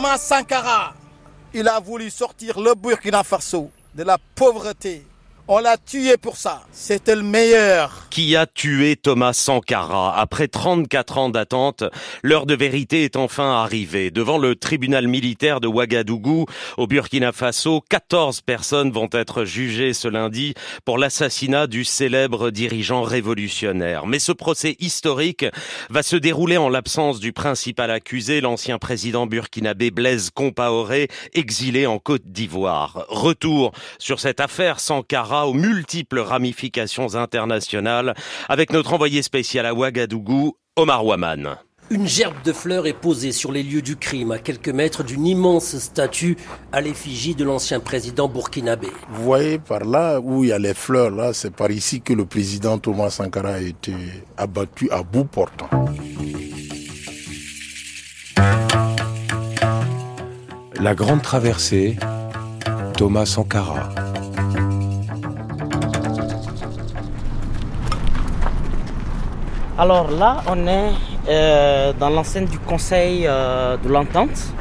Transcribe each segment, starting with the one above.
Thomas Sankara, il a voulu sortir le Burkina Faso de la pauvreté, on l'a tué pour ça. C'était le meilleur. Qui a tué Thomas Sankara Après 34 ans d'attente, l'heure de vérité est enfin arrivée. Devant le tribunal militaire de Ouagadougou, au Burkina Faso, 14 personnes vont être jugées ce lundi pour l'assassinat du célèbre dirigeant révolutionnaire. Mais ce procès historique va se dérouler en l'absence du principal accusé, l'ancien président burkinabé Blaise Compaoré, exilé en Côte d'Ivoire. Retour sur cette affaire Sankara aux multiples ramifications internationales avec notre envoyé spécial à Ouagadougou, Omar Waman. Une gerbe de fleurs est posée sur les lieux du crime, à quelques mètres d'une immense statue à l'effigie de l'ancien président burkinabé. Vous voyez par là où il y a les fleurs, là, c'est par ici que le président Thomas Sankara a été abattu à bout portant. La grande traversée, Thomas Sankara. Alors là, on est euh, dans l'enceinte du Conseil euh, de l'Entente.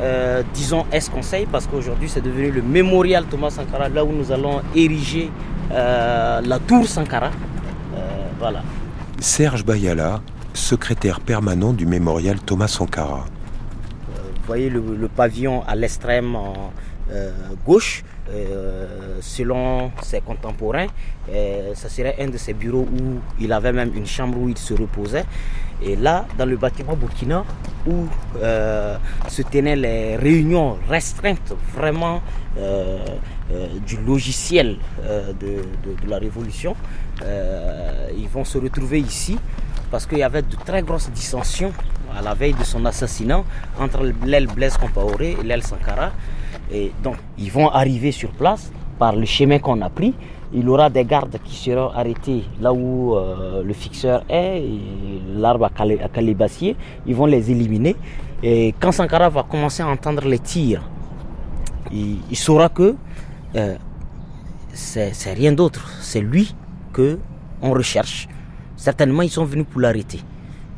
Euh, disons S-Conseil parce qu'aujourd'hui c'est devenu le mémorial Thomas Sankara, là où nous allons ériger la tour Sankara. voilà. Serge Bayala, secrétaire permanent du mémorial Thomas Sankara. vous voyez le, le pavillon à l'extrême gauche. Euh, selon ses contemporains, euh, ce serait un de ses bureaux où il avait même une chambre où il se reposait. Et là, dans le bâtiment Burkina, où euh, se tenaient les réunions restreintes vraiment du logiciel de, la révolution, ils vont se retrouver ici parce qu'il y avait de très grosses dissensions à la veille de son assassinat entre l'aile Blaise Compaoré et l'aile Sankara. Et donc, ils vont arriver sur place par le chemin qu'on a pris. Il y aura des gardes qui seront arrêtés là où euh, le fixeur est, l'arbre à, calibassier. Ils vont les éliminer. Et quand Sankara va commencer à entendre les tirs, il, saura que euh, c'est rien d'autre. C'est lui que on recherche. Certainement, ils sont venus pour l'arrêter.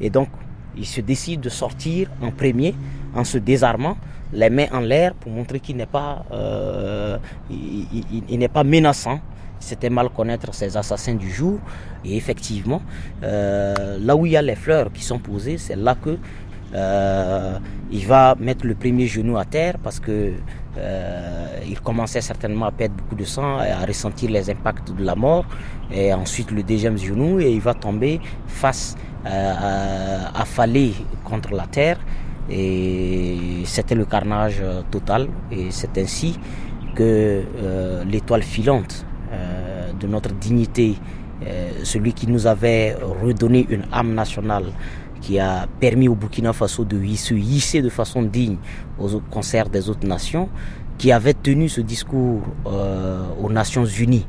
Et donc, il se décide de sortir en premier en se désarmant les mains en l'air pour montrer qu'il n'est pas, euh, il, n'est pas menaçant. C'était mal connaître ces assassins du jour. Et effectivement, euh, là où il y a les fleurs qui sont posées, c'est là que euh, il va mettre le premier genou à terre parce que il commençait certainement à perdre beaucoup de sang et à ressentir les impacts de la mort. Et ensuite le deuxième genou et il va tomber face affalé contre la terre. Et c'était le carnage euh, total. Et c'est ainsi que euh, l'étoile filante euh, de notre dignité, celui qui nous avait redonné une âme nationale, qui a permis au Burkina Faso de se hisser de façon digne aux concerts des autres nations, qui avait tenu ce discours aux Nations Unies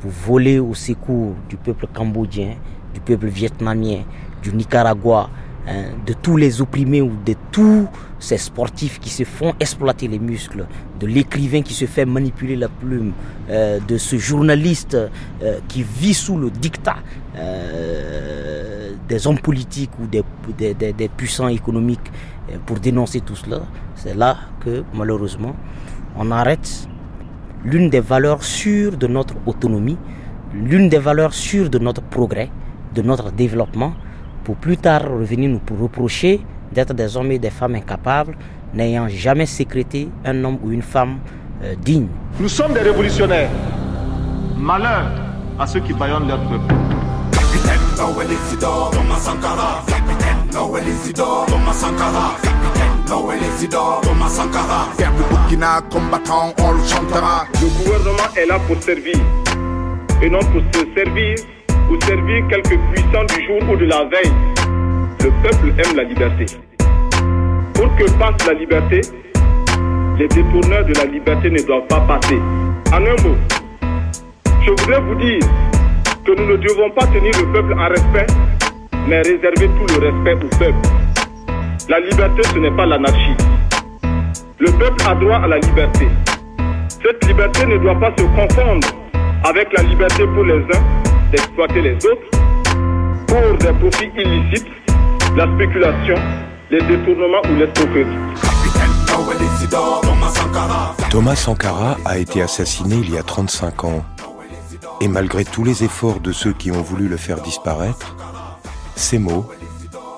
pour voler au secours du peuple cambodgien, du peuple vietnamien, du Nicaragua, Hein, de tous les opprimés ou de tous ces sportifs qui se font exploiter les muscles, de l'écrivain qui se fait manipuler la plume, euh, de ce journaliste euh, qui vit sous le dictat euh, des hommes politiques ou des, des puissants économiques pour dénoncer tout cela, c'est là que malheureusement on arrête l'une des valeurs sûres de notre autonomie, l'une des valeurs sûres de notre progrès, de notre développement, pour plus tard revenir nous reprocher d'être des hommes et des femmes incapables, n'ayant jamais sécrété un homme ou une femme euh, digne. Nous sommes des révolutionnaires. Malheur à ceux qui baillonnent leur peuple. Le gouvernement est là pour servir et non pour se servir ou servir quelques puissants du jour ou de la veille. Le peuple aime la liberté. Pour que passe la liberté, les détourneurs de la liberté ne doivent pas passer. En un mot, je voudrais vous dire que nous ne devons pas tenir le peuple en respect, mais réserver tout le respect au peuple. La liberté, ce n'est pas l'anarchie. Le peuple a droit à la liberté. Cette liberté ne doit pas se confondre avec la liberté pour les uns d'exploiter les autres pour des profits illicites, la spéculation, les détournements ou Thomas Sankara a été assassiné il y a 35 ans. Et malgré tous les efforts de ceux qui ont voulu le faire disparaître, ses mots,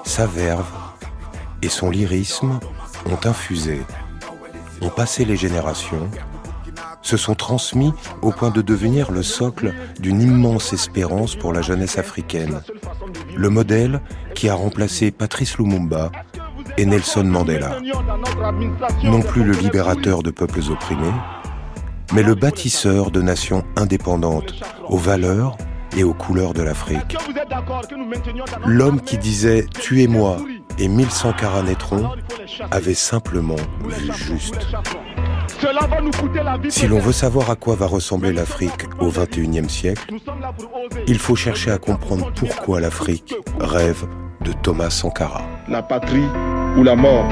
sa verve et son lyrisme ont infusé, ont passé les générations, se sont transmis au point de devenir le socle d'une immense espérance pour la jeunesse africaine, le modèle qui a remplacé Patrice Lumumba et Nelson Mandela. Non plus le libérateur de peuples opprimés, mais le bâtisseur de nations indépendantes aux valeurs et aux couleurs de l'Afrique. L'homme qui disait Tuez-moi et 1100 carats naîtront avait simplement vu juste. Si l'on veut savoir à quoi va ressembler l'Afrique au XXIe siècle, il faut chercher à comprendre pourquoi l'Afrique rêve de Thomas Sankara. La patrie ou la mort,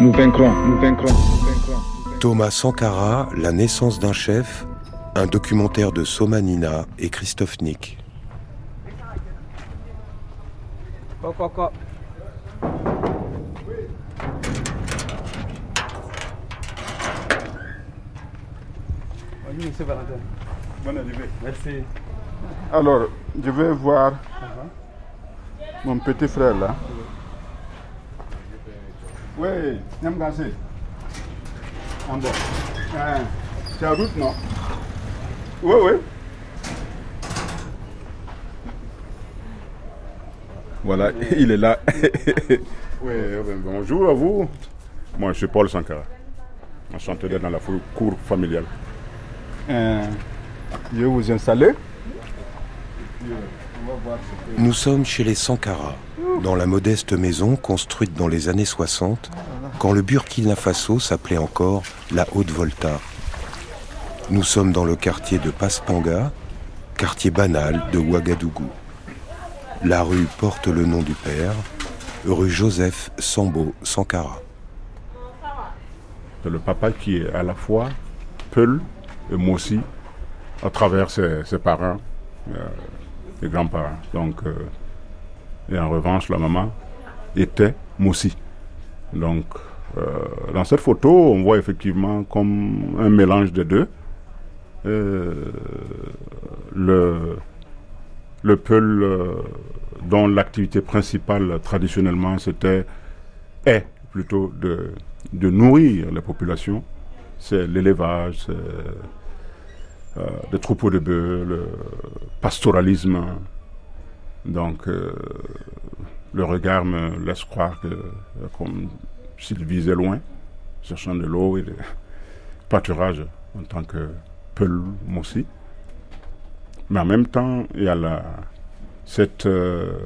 nous vaincrons, nous vaincrons. Nous vaincrons. Thomas Sankara, La naissance d'un chef, un documentaire de Somanina et Christophe Nick. Oui, monsieur Valentin. Bonne arrivée. Merci. Alors, je vais voir mon petit frère là. Oui, Nyamgase. En. Hein, C'est en route, non? Oui, oui. Voilà, il est là. oui, ben, bonjour à vous. Moi, je suis Paul Sankara. Enchanté d'être dans la cour familiale. Euh, je vous installer. Nous sommes chez les Sankara, dans la modeste maison construite dans les années 60, quand le Burkina Faso s'appelait encore la Haute-Volta. Nous sommes dans le quartier de Paspanga, quartier banal de Ouagadougou. La rue porte le nom du père, rue Joseph Sambo Sankara. C'est le papa qui est à la fois Peul et Mossi à travers ses, ses parents, euh, les grands-parents. Donc, euh, et en revanche, la maman était Mossi. Donc, euh, dans cette photo, on voit effectivement comme un mélange des deux. Le, le Peul, euh, dont l'activité principale traditionnellement c'était, est plutôt de, de nourrir les populations, c'est l'élevage, c'est euh, des troupeaux de bœufs, le pastoralisme. Donc, euh, le regard me laisse croire que, euh, comme s'il visait loin, cherchant de l'eau et de pâturage en tant que peul aussi. Mais en même temps, il y a la, cette, euh,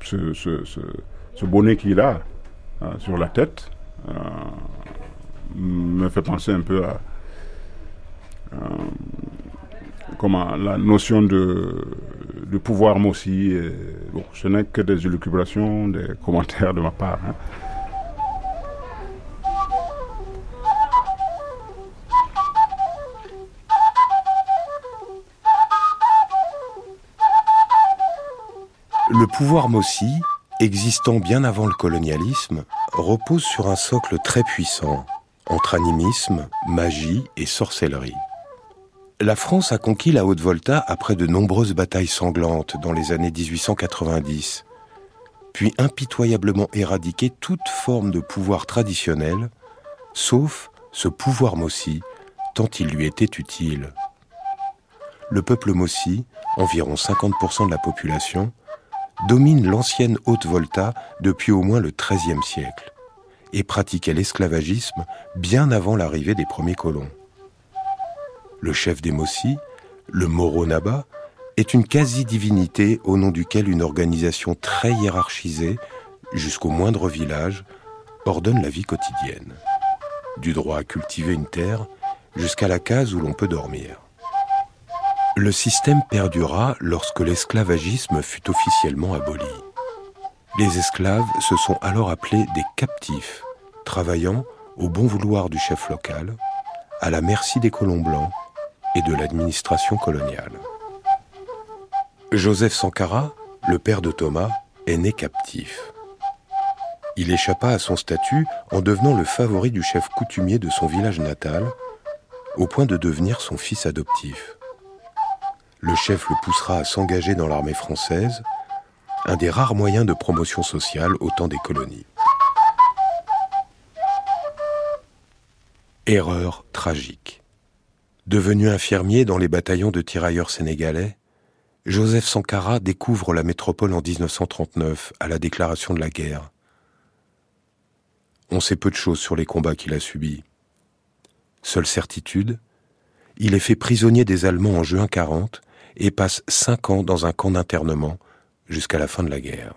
ce, ce, ce, bonnet qu'il a sur la tête me fait penser un peu à comment la notion de, pouvoir et, bon, ce n'est que des élucubrations, des commentaires de ma part. hein. Le pouvoir Mossi, existant bien avant le colonialisme, repose sur un socle très puissant, entre animisme, magie et sorcellerie. La France a conquis la Haute-Volta après de nombreuses batailles sanglantes dans les années 1890, puis impitoyablement éradiqué toute forme de pouvoir traditionnel, sauf ce pouvoir Mossi, tant il lui était utile. Le peuple Mossi, environ 50% de la population, domine l'ancienne Haute-Volta depuis au moins le XIIIe siècle et pratiquait l'esclavagisme bien avant l'arrivée des premiers colons. Le chef des Mossi, le Moro Naba, est une quasi-divinité au nom duquel une organisation très hiérarchisée, jusqu'au moindre village, ordonne la vie quotidienne. Du droit à cultiver une terre jusqu'à la case où l'on peut dormir. Le système perdura lorsque l'esclavagisme fut officiellement aboli. Les esclaves se sont alors appelés des captifs, travaillant au bon vouloir du chef local, à la merci des colons blancs et de l'administration coloniale. Joseph Sankara, le père de Thomas, est né captif. Il échappa à son statut en devenant le favori du chef coutumier de son village natal, au point de devenir son fils adoptif. Le chef le poussera à s'engager dans l'armée française, un des rares moyens de promotion sociale au temps des colonies. Erreur tragique. Devenu infirmier dans les bataillons de tirailleurs sénégalais, Joseph Sankara découvre la métropole en 1939 à la déclaration de la guerre. On sait peu de choses sur les combats qu'il a subis. Seule certitude, il est fait prisonnier des Allemands en juin 40 et passe cinq ans dans un camp d'internement jusqu'à la fin de la guerre.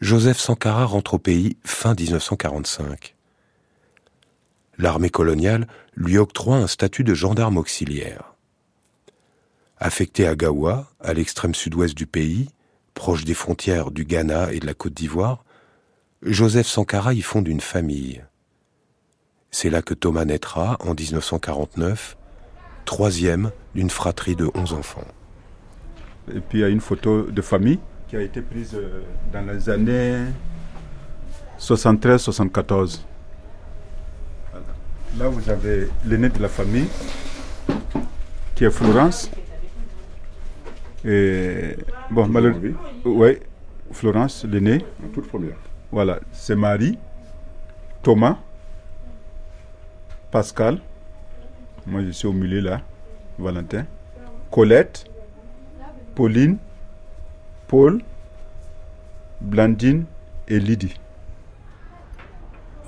Joseph Sankara rentre au pays fin 1945. L'armée coloniale lui octroie un statut de gendarme auxiliaire. Affecté à Gawa, à l'extrême sud-ouest du pays, proche des frontières du Ghana et de la Côte d'Ivoire, Joseph Sankara y fonde une famille. C'est là que Thomas naîtra en 1949, troisième d'une fratrie de onze enfants. Et puis il y a une photo de famille qui a été prise euh, dans les années 73-74. Là, vous avez l'aîné de la famille, qui est Florence. Et bon, malheureusement, oui, Florence, l'aîné. Toute première. Voilà, c'est Marie, Thomas, Pascal. Moi, je suis au milieu là, Valentin. Colette, Pauline, Paul, Blandine et Lydie.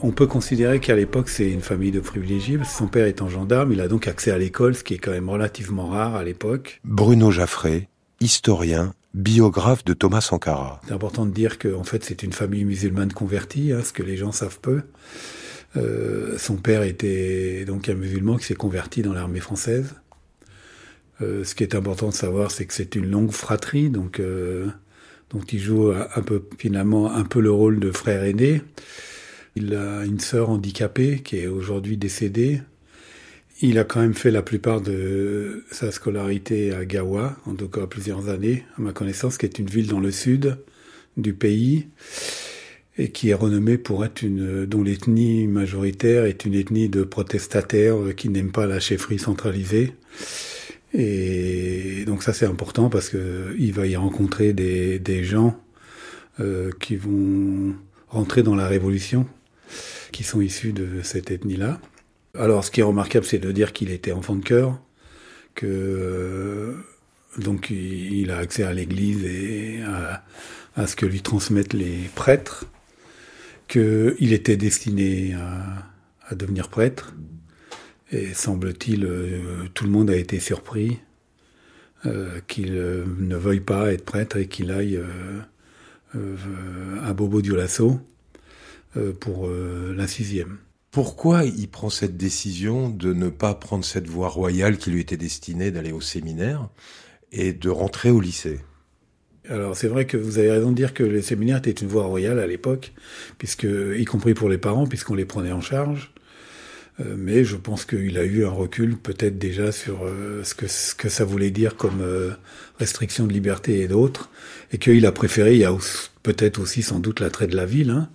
On peut considérer qu'à l'époque, c'est une famille de privilégiés. Son père étant gendarme, il a donc accès à l'école, ce qui est quand même relativement rare à l'époque. Bruno Jaffré, historien, biographe de Thomas Sankara. C'est important de dire qu'en fait, c'est une famille musulmane convertie, hein, ce que les gens savent peu. Euh, son père était donc un musulman qui s'est converti dans l'armée française. Euh, ce qui est important de savoir, c'est que c'est une longue fratrie, donc euh, il joue un peu finalement un peu le rôle de frère aîné. Il a une sœur handicapée qui est aujourd'hui décédée. Il a quand même fait la plupart de sa scolarité à Gawa, en tout cas plusieurs années, à ma connaissance, qui est une ville dans le sud du pays et qui est renommée pour être une, dont l'ethnie majoritaire est une ethnie de protestataires qui n'aiment pas la chefferie centralisée. Et donc ça c'est important parce que il va y rencontrer des, gens euh, qui vont rentrer dans la révolution, qui sont issus de cette ethnie-là. Alors, ce qui est remarquable, c'est de dire qu'il était enfant de cœur, que euh, donc il a accès à l'Église et à, ce que lui transmettent les prêtres, qu'il était destiné à, devenir prêtre. Et semble-t-il, euh, tout le monde a été surpris euh, qu'il ne veuille pas être prêtre et qu'il aille à Bobo Dioulasso pour la sixième. Pourquoi il prend cette décision de ne pas prendre cette voie royale qui lui était destinée d'aller au séminaire et de rentrer au lycée? Alors c'est vrai que vous avez raison de dire que le séminaire était une voie royale à l'époque, puisque y compris pour les parents, puisqu'on les prenait en charge. Euh, mais je pense qu'il a eu un recul peut-être déjà sur euh, ce, que, ce que ça voulait dire comme euh, restriction de liberté et d'autres, et qu'il a préféré, il y a peut-être aussi sans doute l'attrait de la ville, hein,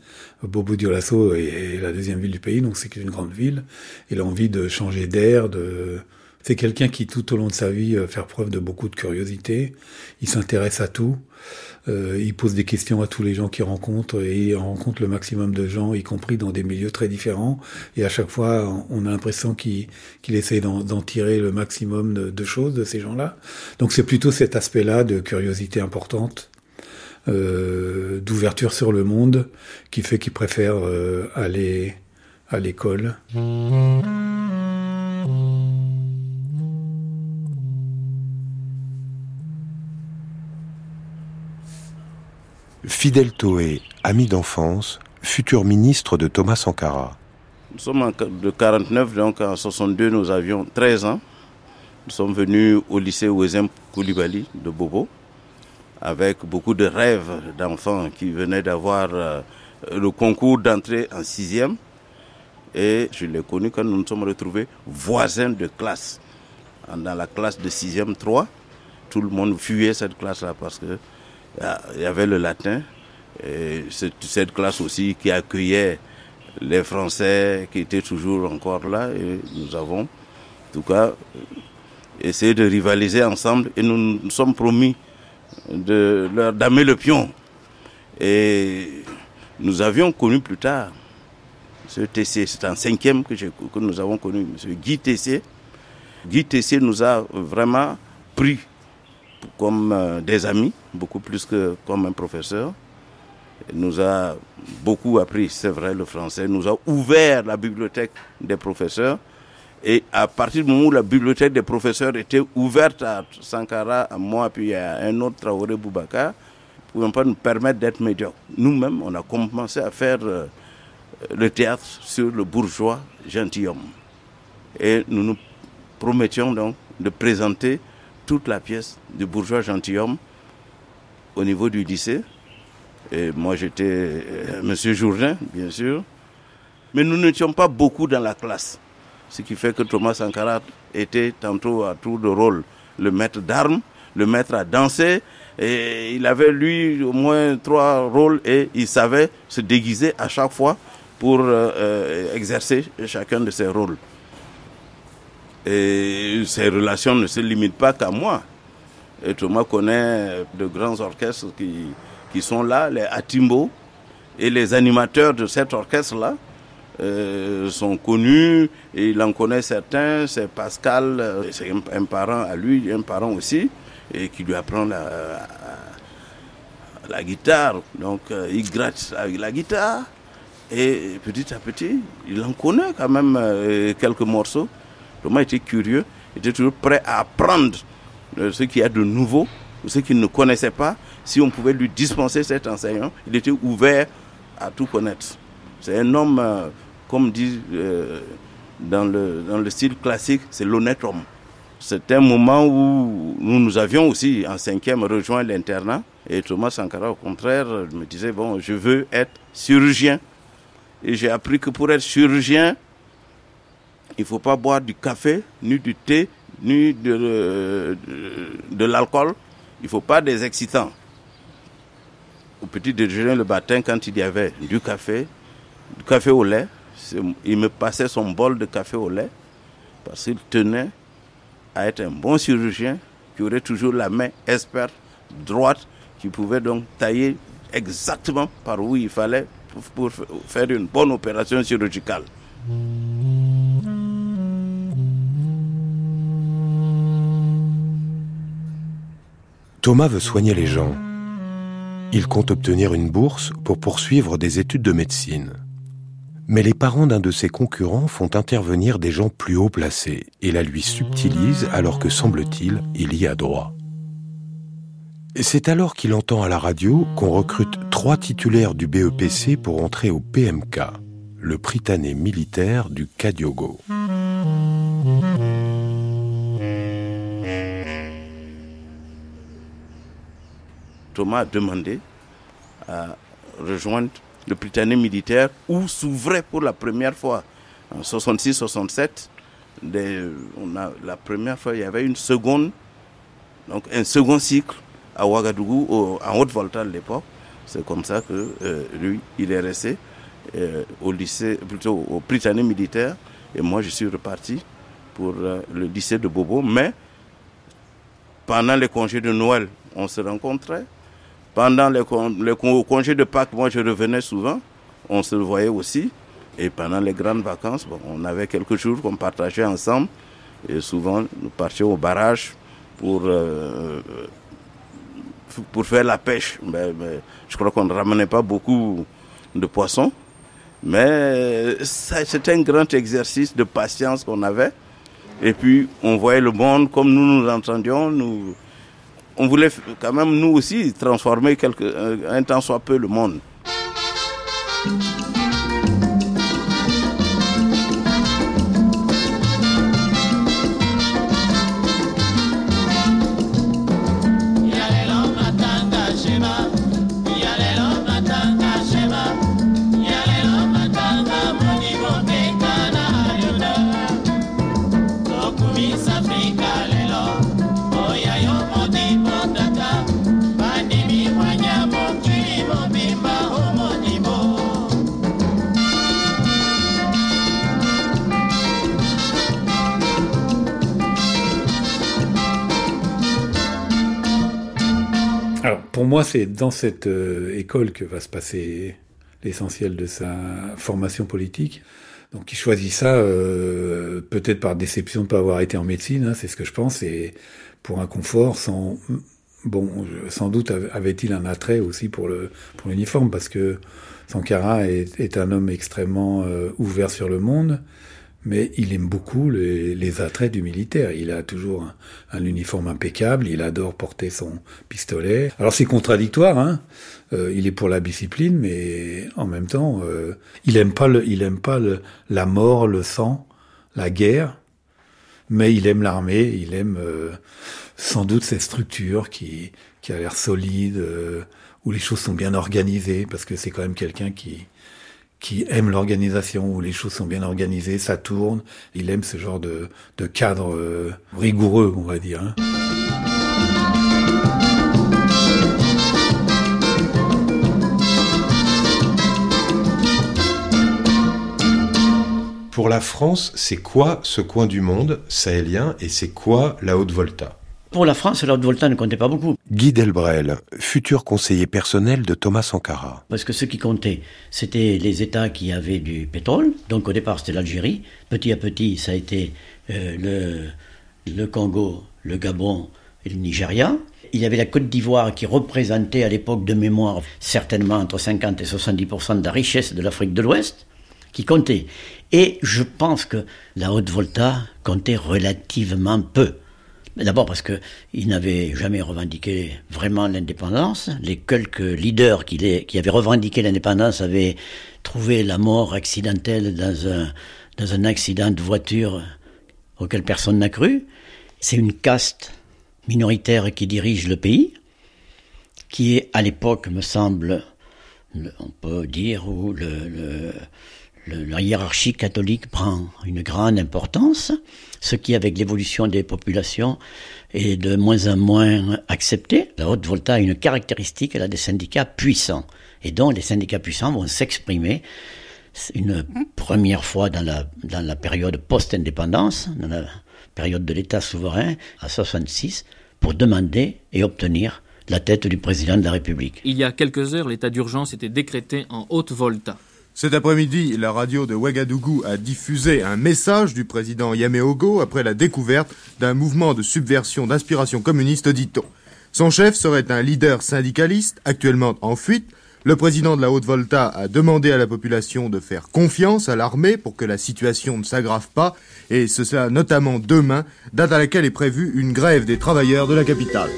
Bobo Dioulasso est la deuxième ville du pays, donc c'est une grande ville. Il a envie de changer d'air, de... C'est quelqu'un qui, tout au long de sa vie, fait preuve de beaucoup de curiosité. Il s'intéresse à tout. Euh, il pose des questions à tous les gens qu'il rencontre et il rencontre le maximum de gens, y compris dans des milieux très différents. Et à chaque fois, on a l'impression qu'il qu'il essaie d'en tirer le maximum de, choses de ces gens-là. Donc c'est plutôt cet aspect-là de curiosité importante euh, d'ouverture sur le monde qui fait qu'il préfère euh, aller à l'école. Fidel Toé, ami d'enfance, futur ministre de Thomas Sankara. Nous sommes en de 49, donc en 62, nous avions 13 ans. Nous sommes venus au lycée Ouezem Koulibaly de Bobo avec beaucoup de rêves d'enfants qui venaient d'avoir euh, le concours d'entrée en sixième. Et je l'ai connu quand nous nous sommes retrouvés voisins de classe. Dans la classe de sixième 3, tout le monde fuyait cette classe-là parce que il y avait le latin, Et cette classe aussi qui accueillait les Français qui étaient toujours encore là. Et nous avons, en tout cas, essayé de rivaliser ensemble et nous nous sommes promis de leur damer le pion. Et nous avions connu plus tard ce TC, c'est en cinquième que, que nous avons connu M. Guy Tessier. Guy Tessier nous a vraiment pris comme euh, des amis, beaucoup plus que comme un professeur. Il nous a beaucoup appris, c'est vrai, le français. nous a ouvert la bibliothèque des professeurs. Et à partir du moment où la bibliothèque des professeurs était ouverte à Sankara, à moi, puis à un autre Traoré Boubacar, ne pouvions pas nous permettre d'être médiocres. Nous-mêmes, on a commencé à faire euh, le théâtre sur le bourgeois gentilhomme. Et nous nous promettions donc de présenter toute la pièce du bourgeois gentilhomme au niveau du lycée. Et moi, j'étais euh, Monsieur Jourdain, bien sûr. Mais nous n'étions pas beaucoup dans la classe. Ce qui fait que Thomas Sankara était tantôt à tour de rôle le maître d'armes, le maître à danser. Et il avait, lui, au moins trois rôles et il savait se déguiser à chaque fois pour euh, euh, exercer chacun de ses rôles. Et ces relations ne se limitent pas qu'à moi. Et Thomas connaît de grands orchestres qui, qui sont là, les Atimbo, et les animateurs de cet orchestre-là euh, sont connus, et il en connaît certains, c'est Pascal, euh, c'est un, parent à lui, un parent aussi, et qui lui apprend la, la guitare. Donc euh, il gratte avec la guitare, et petit à petit, il en connaît quand même quelques morceaux. Thomas était curieux, était toujours prêt à apprendre ce qu'il y a de nouveau, ce qu'il ne connaissait pas. Si on pouvait lui dispenser cet enseignement, il était ouvert à tout connaître. C'est un homme, euh, comme dit euh, dans, le, dans le style classique, c'est l'honnête homme. C'est un moment où nous, nous avions aussi, en cinquième, rejoint l'internat. Et Thomas Sankara, au contraire, me disait, bon, je veux être chirurgien. Et j'ai appris que pour être chirurgien, il ne faut pas boire du café, ni du thé, ni de, de, l'alcool. Il ne faut pas des excitants. Au petit déjeuner le matin, quand il y avait du café, du café au lait, il me passait son bol de café au lait parce qu'il tenait à être un bon chirurgien qui aurait toujours la main experte, droite, qui pouvait donc tailler exactement par où il fallait pour faire une bonne opération chirurgicale. Thomas veut soigner les gens. Il compte obtenir une bourse pour poursuivre des études de médecine. Mais les parents d'un de ses concurrents font intervenir des gens plus haut placés et la lui subtilisent alors que, semble-t-il, il y a droit. C'est alors qu'il entend à la radio qu'on recrute trois titulaires du BEPC pour entrer au PMK, le Prytanée militaire du Kadiogo. Thomas a demandé à rejoindre le Britannique militaire où s'ouvrait pour la première fois en 66-67. On a la première fois, il y avait une seconde, donc un second cycle à Ouagadougou, en Haute-Volta à l'époque. C'est comme ça que euh, lui, il est resté euh, au lycée, plutôt au Britannique militaire, et moi je suis reparti pour euh, le lycée de Bobo. Mais pendant les congés de Noël, on se rencontrait. Pendant les, congés de Pâques, moi je revenais souvent, on se voyait aussi. Et pendant les grandes vacances, on avait quelques jours qu'on partageait ensemble. Et souvent, nous partions au barrage pour, euh, pour faire la pêche. Mais, je crois qu'on ne ramenait pas beaucoup de poissons. Mais c'était un grand exercice de patience qu'on avait. Et puis, on voyait le monde comme nous nous entendions. Nous, on voulait quand même nous aussi transformer quelque, un temps soit peu le monde. C'est dans cette euh, école que va se passer l'essentiel de sa formation politique. Donc, il choisit ça euh, peut-être par déception de ne pas avoir été en médecine, hein, c'est ce que je pense, et pour un confort sans... Bon, sans doute avait-il un attrait aussi pour le pour l'uniforme parce que Sankara est, est un homme extrêmement euh, ouvert sur le monde mais il aime beaucoup les, les, attraits du militaire. Il a toujours un, un, uniforme impeccable, il adore porter son pistolet. Alors c'est contradictoire, hein euh, il est pour la discipline, mais en même temps, euh, il aime pas, le, il aime pas le, la mort, le sang, la guerre, mais il aime l'armée, il aime euh, sans doute cette structure qui, qui a l'air solide, euh, où les choses sont bien organisées, parce que c'est quand même quelqu'un qui qui aime l'organisation, où les choses sont bien organisées, ça tourne. Il aime ce genre de, cadre euh, rigoureux, on va dire. Hein. Pour la France, c'est quoi ce coin du monde sahélien et c'est quoi la Haute-Volta pour la France, la Haute-Volta ne comptait pas beaucoup. Guy Delbrel, futur conseiller personnel de Thomas Sankara. Parce que ce qui comptait, c'était les États qui avaient du pétrole. Donc au départ, c'était l'Algérie. Petit à petit, ça a été euh, le, le Congo, le Gabon et le Nigeria. Il y avait la Côte d'Ivoire qui représentait à l'époque de mémoire certainement entre 50 et 70% de la richesse de l'Afrique de l'Ouest, qui comptait. Et je pense que la Haute-Volta comptait relativement peu. D'abord parce qu'il n'avait jamais revendiqué vraiment l'indépendance. Les quelques leaders qui, les, avaient revendiqué l'indépendance avaient trouvé la mort accidentelle dans un, dans un accident de voiture auquel personne n'a cru. C'est une caste minoritaire qui dirige le pays, qui est à l'époque, me semble, on peut dire, où le, le la hiérarchie catholique prend une grande importance, ce qui, avec l'évolution des populations, est de moins en moins accepté. La Haute-Volta a une caractéristique, elle a des syndicats puissants, et dont les syndicats puissants vont s'exprimer une première fois dans la, dans la période post-indépendance, dans la période de l'État souverain, à 66, pour demander et obtenir la tête du président de la République. Il y a quelques heures, l'état d'urgence était décrété en Haute-Volta. Cet après-midi, la radio de Ouagadougou a diffusé un message du président Yameogo après la découverte d'un mouvement de subversion d'inspiration communiste, dit-on. Son chef serait un leader syndicaliste, actuellement en fuite. Le président de la Haute-Volta a demandé à la population de faire confiance à l'armée pour que la situation ne s'aggrave pas, et ce sera notamment demain, date à laquelle est prévue une grève des travailleurs de la capitale.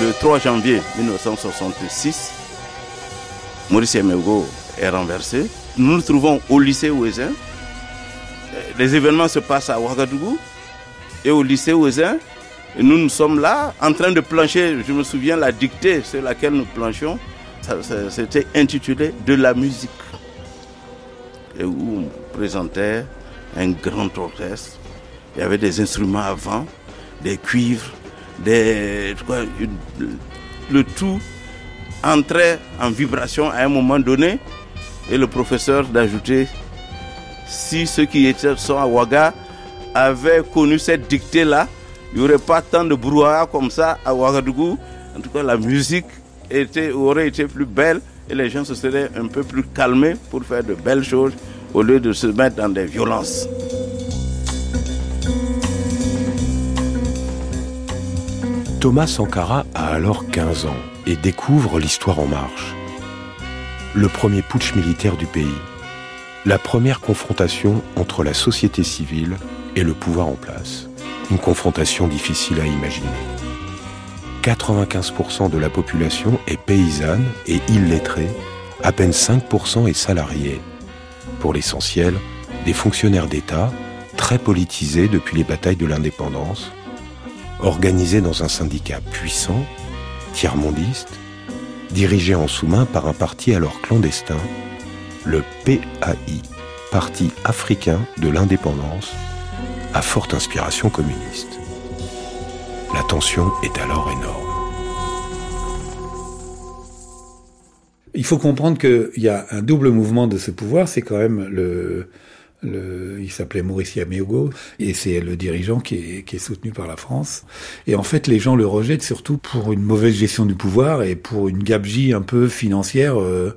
Le 3 janvier 1966, Maurice Emego est renversé. Nous nous trouvons au lycée Ouézin. Les événements se passent à Ouagadougou et au lycée Ouézin. Nous, nous sommes là en train de plancher. Je me souviens la dictée sur laquelle nous planchions. C'était intitulé De la musique. Et où on présentait un grand orchestre. Il y avait des instruments avant, des cuivres, le tout entrait en vibration à un moment donné et le professeur d'ajouter si ceux qui étaient, sont à Ouaga avaient connu cette dictée-là, il n'y aurait pas tant de brouhaha comme ça à Ouagadougou. En tout cas, la musique était, aurait été plus belle et les gens se seraient un peu plus calmés pour faire de belles choses au lieu de se mettre dans des violences. Thomas Sankara a alors 15 ans et découvre l'histoire en marche. Le premier putsch militaire du pays. La première confrontation entre la société civile et le pouvoir en place. Une confrontation difficile à imaginer. 95% de la population est paysanne et illettrée, à peine 5% est salariée. Pour l'essentiel, des fonctionnaires d'État, très politisés depuis les batailles de l'indépendance, organisé dans un syndicat puissant, tiers-mondiste, dirigé en sous-main par un parti alors clandestin, le PAI, Parti africain de l'indépendance, à forte inspiration communiste. La tension est alors énorme. Il faut comprendre qu'il y a un double mouvement de ce pouvoir, c'est quand même le, Le, il s'appelait Maurice Yameogo et c'est le dirigeant qui est, qui est, soutenu par la France. Et en fait, les gens le rejettent surtout pour une mauvaise gestion du pouvoir et pour une gabegie un peu financière. Euh,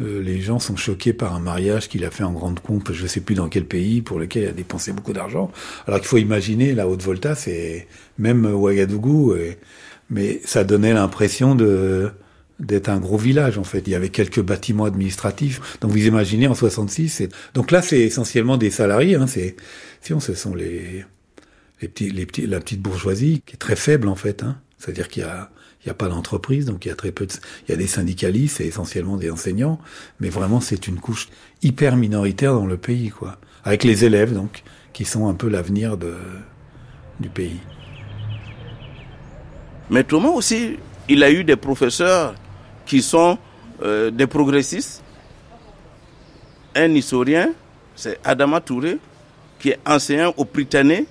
euh, les gens sont choqués par un mariage qu'il a fait en grande pompe, je ne sais plus dans quel pays, pour lequel il a dépensé beaucoup d'argent. Alors qu'il faut imaginer, la Haute-Volta, c'est même Ouagadougou, mais ça donnait l'impression de d'être un gros village en fait. Il y avait quelques bâtiments administratifs. Donc vous imaginez en 66. Donc là c'est essentiellement des salariés. Hein, c'est si on ce sont les les petits les petits la petite bourgeoisie qui est très faible en fait. Hein. C'est-à-dire qu'il y a il y a pas d'entreprise, donc il y a très peu de, il y a des syndicalistes, c'est essentiellement des enseignants, mais vraiment c'est une couche hyper minoritaire dans le pays, quoi. Avec les élèves, donc, qui sont un peu l'avenir de, du pays. Mais Thomas aussi, il a eu des professeurs qui sont euh, des progressistes. Un historien, c'est Adama Touré, qui est enseignant au Britannique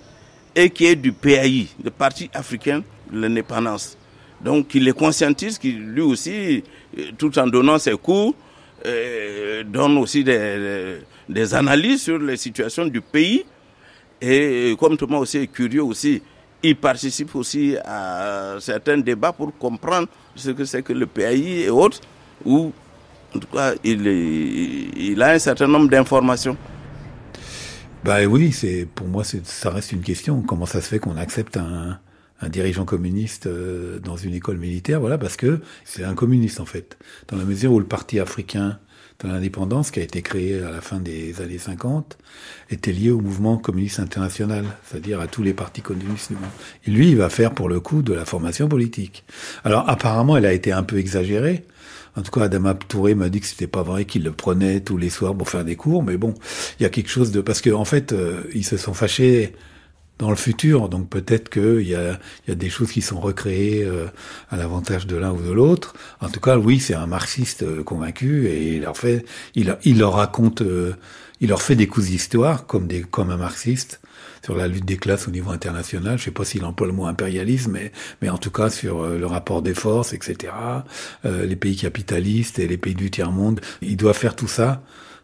et qui est du PAI, le Parti africain de l'indépendance. Donc il les conscientise, qui lui aussi, tout en donnant ses cours, euh, donne aussi des, des, analyses sur les situations du pays. Et comme Thomas aussi est curieux aussi, il participe aussi à certains débats pour comprendre ce que c'est que le PAI et autres, où en tout cas il, a un certain nombre d'informations. Bah oui, c'est pour moi ça reste une question. Comment ça se fait qu'on accepte un, un dirigeant communiste euh, dans une école militaire? Voilà, parce que c'est un communiste en fait. Dans la mesure où le Parti africain l'indépendance, qui a été créé à la fin des années 50, était lié au mouvement communiste international, c'est-à-dire à tous les partis communistes du monde. Lui, il va faire pour le coup de la formation politique. Alors apparemment, elle a été un peu exagérée. En tout cas, Adama Touré m'a dit que c'était pas vrai qu'il le prenait tous les soirs pour faire des cours, mais bon, il y a quelque chose de parce que en fait, euh, ils se sont fâchés dans le futur. Donc peut-être qu'il y a, y a des choses qui sont recréées euh, à l'avantage de l'un ou de l'autre. En tout cas, oui, c'est un marxiste euh, convaincu et il leur fait, il, leur raconte, euh, il leur fait des coups d'histoire comme des, comme un marxiste sur la lutte des classes au niveau international. Je sais pas s'il emploie le mot impérialisme, mais, mais en tout cas sur le rapport des forces, etc. les pays capitalistes et les pays du tiers monde, il doit faire tout ça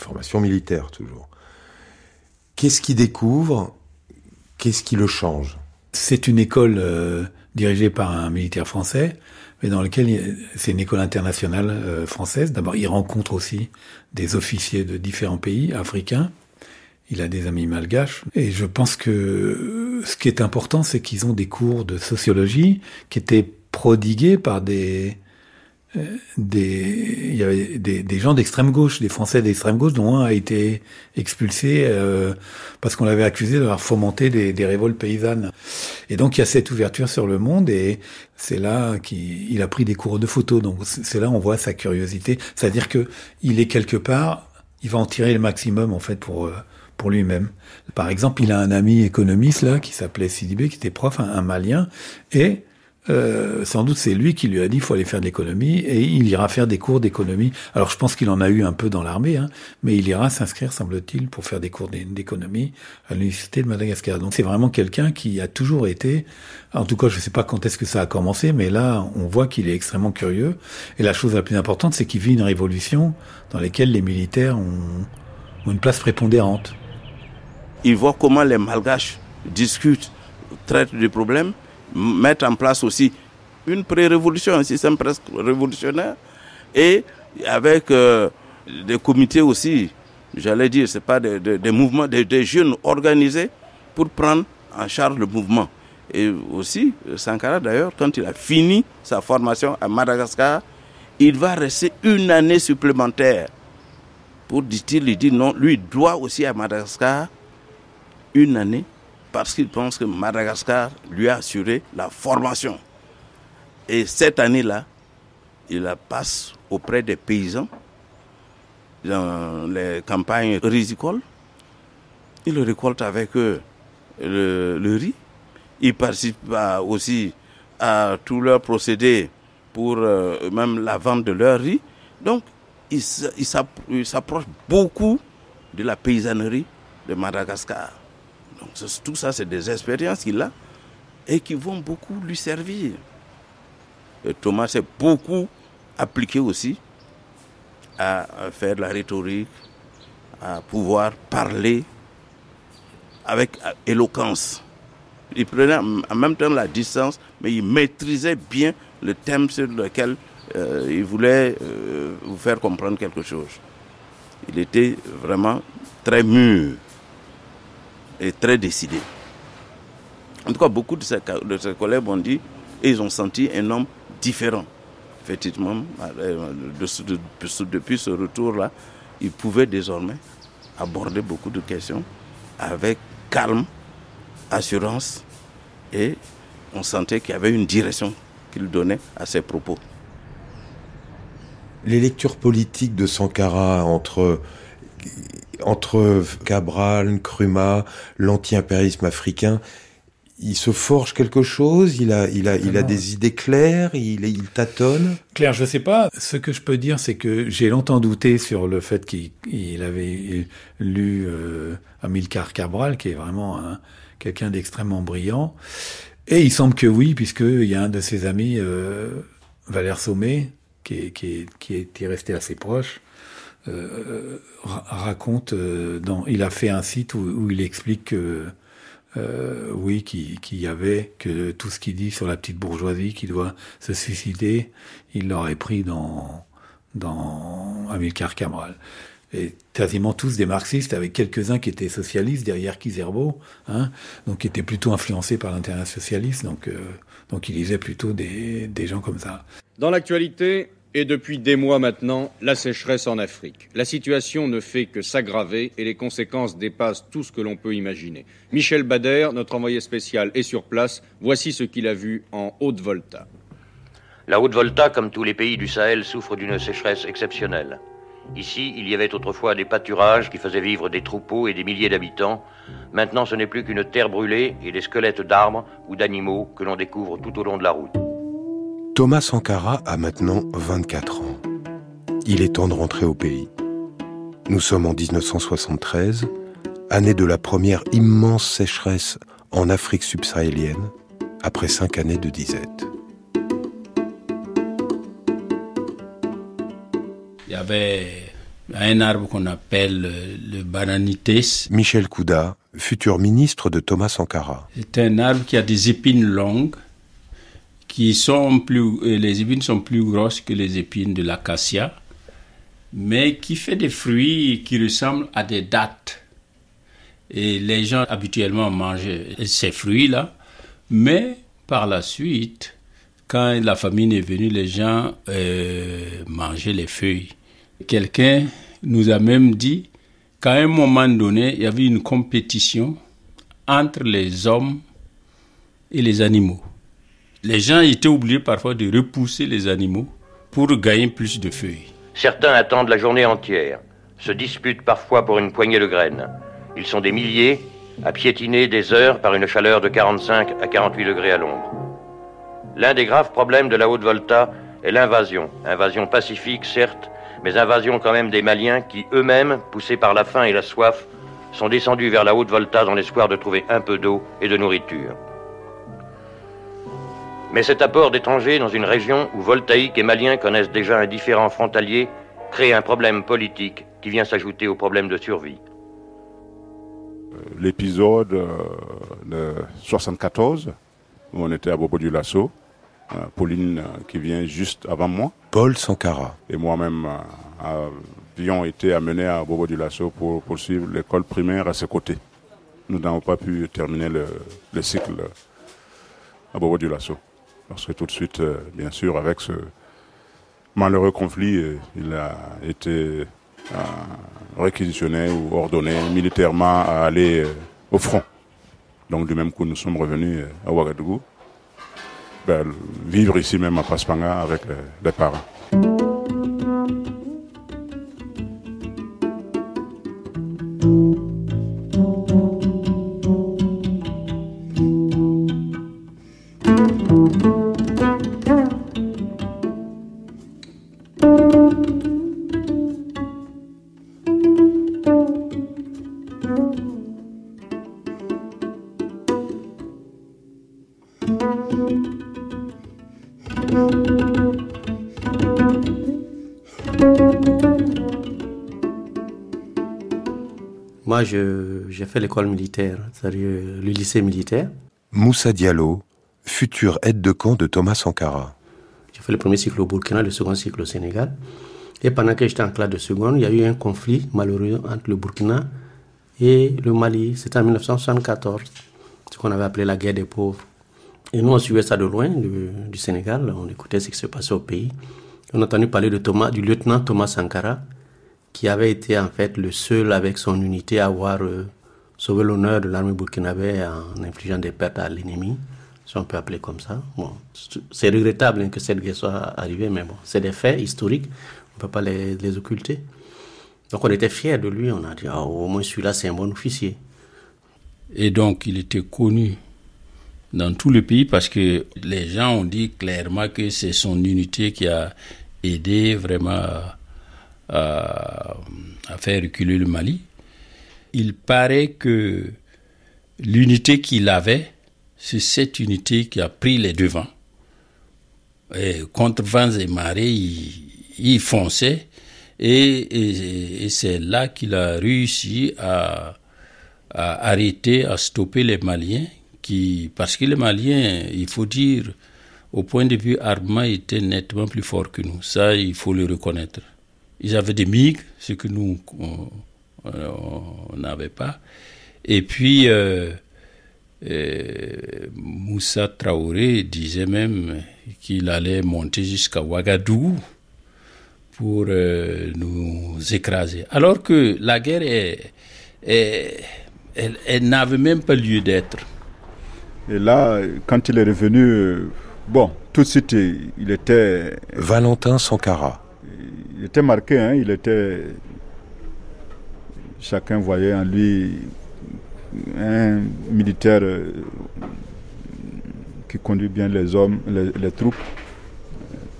formation militaire toujours. Qu'est-ce qu'il découvre? Qu'est-ce qui le change? C'est une école euh, dirigée par un militaire français, mais dans laquelle c'est une école internationale euh, française. D'abord, il rencontre aussi des officiers de différents pays africains. Il a des amis malgaches. Et je pense que euh, ce qui est important, c'est qu'ils ont des cours de sociologie qui étaient prodigués par des, des, il y avait des, des gens d'extrême gauche, des Français d'extrême gauche, dont un a été expulsé euh, parce qu'on l'avait accusé d'avoir fomenté des, des, révoltes paysannes. Et donc il y a cette ouverture sur le monde et c'est là qu'il a pris des cours de photo. Donc c'est là on voit sa curiosité, c'est-à-dire que il est quelque part, il va en tirer le maximum en fait pour euh, pour lui-même. Par exemple, il a un ami économiste là qui s'appelait Sidibé, qui était prof, un Malien, et euh, sans doute c'est lui qui lui a dit il faut aller faire de l'économie et il ira faire des cours d'économie. Alors je pense qu'il en a eu un peu dans l'armée, hein, mais il ira s'inscrire, semble-t-il, pour faire des cours d'économie à l'université de Madagascar. Donc c'est vraiment quelqu'un qui a toujours été, en tout cas je ne sais pas quand est-ce que ça a commencé, mais là on voit qu'il est extrêmement curieux. Et la chose la plus importante, c'est qu'il vit une révolution dans laquelle les militaires ont, ont une place prépondérante. Il voit comment les Malgaches discutent, traitent des problèmes mettre en place aussi une pré-révolution, un système presque révolutionnaire, et avec euh, des comités aussi, j'allais dire, c'est pas des, des, mouvements, des, des, jeunes organisés pour prendre en charge le mouvement. Et aussi, Sankara d'ailleurs, quand il a fini sa formation à Madagascar, il va rester une année supplémentaire pour, dit-il, il dit non, lui doit aussi à Madagascar une année parce qu'il pense que Madagascar lui a assuré la formation. Et cette année-là, il la passe auprès des paysans dans les campagnes risicoles. ils récoltent avec eux le, riz. Ils participent aussi à tous leurs procédés pour euh, même la vente de leur riz. Donc, ils s'approchent beaucoup de la paysannerie de Madagascar. Donc, tout ça, c'est des expériences qu'il a et qui vont beaucoup lui servir. Thomas s'est beaucoup appliqué aussi à faire de la rhétorique, à pouvoir parler avec éloquence. Il prenait en même temps la distance, mais il maîtrisait bien le thème sur lequel euh, il voulait euh, vous faire comprendre quelque chose. Il était vraiment très mûr et très décidé. En tout cas, beaucoup de ses, collègues ont dit et ils ont senti un homme différent. Effectivement, depuis ce retour-là, il pouvait désormais aborder beaucoup de questions avec calme, assurance et on sentait qu'il y avait une direction qu'il donnait à ses propos. Les lectures politiques de Sankara entre entre Cabral, Nkrumah, l'anti-impérialisme africain, il se forge quelque chose, il a, il a, il a des idées claires, il, il tâtonne. Claire, je sais pas. Ce que je peux dire, c'est que j'ai longtemps douté sur le fait qu'il avait lu euh, Amilcar Cabral, qui est vraiment quelqu'un d'extrêmement brillant. Et il semble que oui, puisqu'il y a un de ses amis, euh, Valère Sommet, qui, est, qui, qui était resté assez proche, raconte, dans, il a fait un site où, il explique que euh, oui, qui, qui y avait que tout ce qu'il dit sur la petite bourgeoisie qui doit se suicider, il l'aurait pris dans dans Amilcar Cabral. Et quasiment tous des marxistes, avec quelques-uns qui étaient socialistes derrière Kizerbo, hein, donc qui étaient plutôt influencés par l'intérêt socialiste, donc, euh, donc il lisait plutôt des, des gens comme ça. Dans l'actualité, et depuis des mois maintenant, la sécheresse en Afrique. La situation ne fait que s'aggraver et les conséquences dépassent tout ce que l'on peut imaginer. Michel Bader, notre envoyé spécial, est sur place. Voici ce qu'il a vu en Haute-Volta. La Haute-Volta, comme tous les pays du Sahel, souffre d'une sécheresse exceptionnelle. Ici, il y avait autrefois des pâturages qui faisaient vivre des troupeaux et des milliers d'habitants. Maintenant, ce n'est plus qu'une terre brûlée et des squelettes d'arbres ou d'animaux que l'on découvre tout au long de la route. Thomas Sankara a maintenant 24 ans. Il est temps de rentrer au pays. Nous sommes en 1973, année de la première immense sécheresse en Afrique subsahélienne, après cinq années de disette. Il y avait un arbre qu'on appelle le bananites. Michel Kouda, futur ministre de Thomas Sankara. C'est un arbre qui a des épines longues plus, euh, les épines sont plus grosses que les épines de l'acacia, mais qui fait des fruits qui ressemblent à des dattes. Et les gens habituellement mangent ces fruits-là, mais par la suite, quand la famine est venue, les gens euh, mangeaient les feuilles. Quelqu'un nous a même dit qu'à un moment donné, il y avait une compétition entre les hommes et les animaux les gens étaient obligés parfois de repousser les animaux pour gagner plus de feuilles. Certains attendent la journée entière, se disputent parfois pour une poignée de graines. Ils sont des milliers à piétiner des heures par une chaleur de 45 à 48 degrés à l'ombre. L'un des graves problèmes de la Haute-Volta est l'invasion. Invasion pacifique, certes, mais invasion quand même des Maliens qui, eux-mêmes, poussés par la faim et la soif, sont descendus vers la Haute-Volta dans l'espoir de trouver un peu d'eau et de nourriture. Mais cet apport d'étrangers dans une région où Voltaïque et Maliens connaissent déjà un différent frontalier crée un problème politique qui vient s'ajouter au problème de survie. Euh, l'épisode euh, de 74, où on était à Bobo du Lasso, euh, Pauline qui vient juste avant moi. Paul Sankara. Et moi-même avions été amenés à Bobo du Lasso pour poursuivre l'école primaire à ses côtés. Nous n'avons pas pu terminer le, le cycle à Bobo du Lasso. Parce que tout de suite, euh, bien sûr, avec ce malheureux conflit, euh, il a été euh, réquisitionné ou ordonné militairement à aller au front. Donc du même coup, nous sommes revenus à Ouagadougou, ben, vivre ici même à Paspanga avec les parents. Moi, j'ai fait l'école militaire, c'est-à-dire le lycée militaire. Moussa Diallo, futur aide de camp de Thomas Sankara. J'ai fait le premier cycle au Burkina, le second cycle au Sénégal. Et pendant que j'étais en classe de seconde, il y a eu un conflit malheureux entre le Burkina et le Mali. C'était en 1974, ce qu'on avait appelé la guerre des pauvres. Et nous, on suivait ça de loin, du, Sénégal. On écoutait ce qui se passait au pays. On a entendu parler de Thomas, du lieutenant Thomas Sankara, qui avait été en fait le seul avec son unité à avoir euh, sauvé l'honneur de l'armée burkinabé en infligeant des pertes à l'ennemi, si on peut appeler comme ça. Bon, c'est regrettable hein, que cette guerre soit arrivée, mais bon, c'est des faits historiques, on ne peut pas les, les, occulter. Donc on était fiers de lui, on a dit, ah, au moins celui-là c'est un bon officier. Et donc il était connu dans tout le pays parce que les gens ont dit clairement que c'est son unité qui a aidé vraiment à, faire reculer le Mali. Il paraît que l'unité qu'il avait, c'est cette unité qui a pris les devants. Et contre vents et marées, il, fonçait et, c'est là qu'il a réussi à, à, arrêter, à stopper les Maliens, qui, parce que les Maliens, il faut dire, au point de vue armement, étaient nettement plus forts que nous. Ça, il faut le reconnaître. Ils avaient des MiG, ce que nous, on n'avait pas. Et puis, euh, euh, Moussa Traoré disait même qu'il allait monter jusqu'à Ouagadougou pour euh, nous écraser. Alors que la guerre, est, elle, elle n'avait même pas lieu d'être. Et là, quand il est revenu, bon, tout de suite, il était... Valentin Sankara il était marqué, hein, il était. Chacun voyait en lui un militaire euh, qui conduit bien les hommes, les, troupes.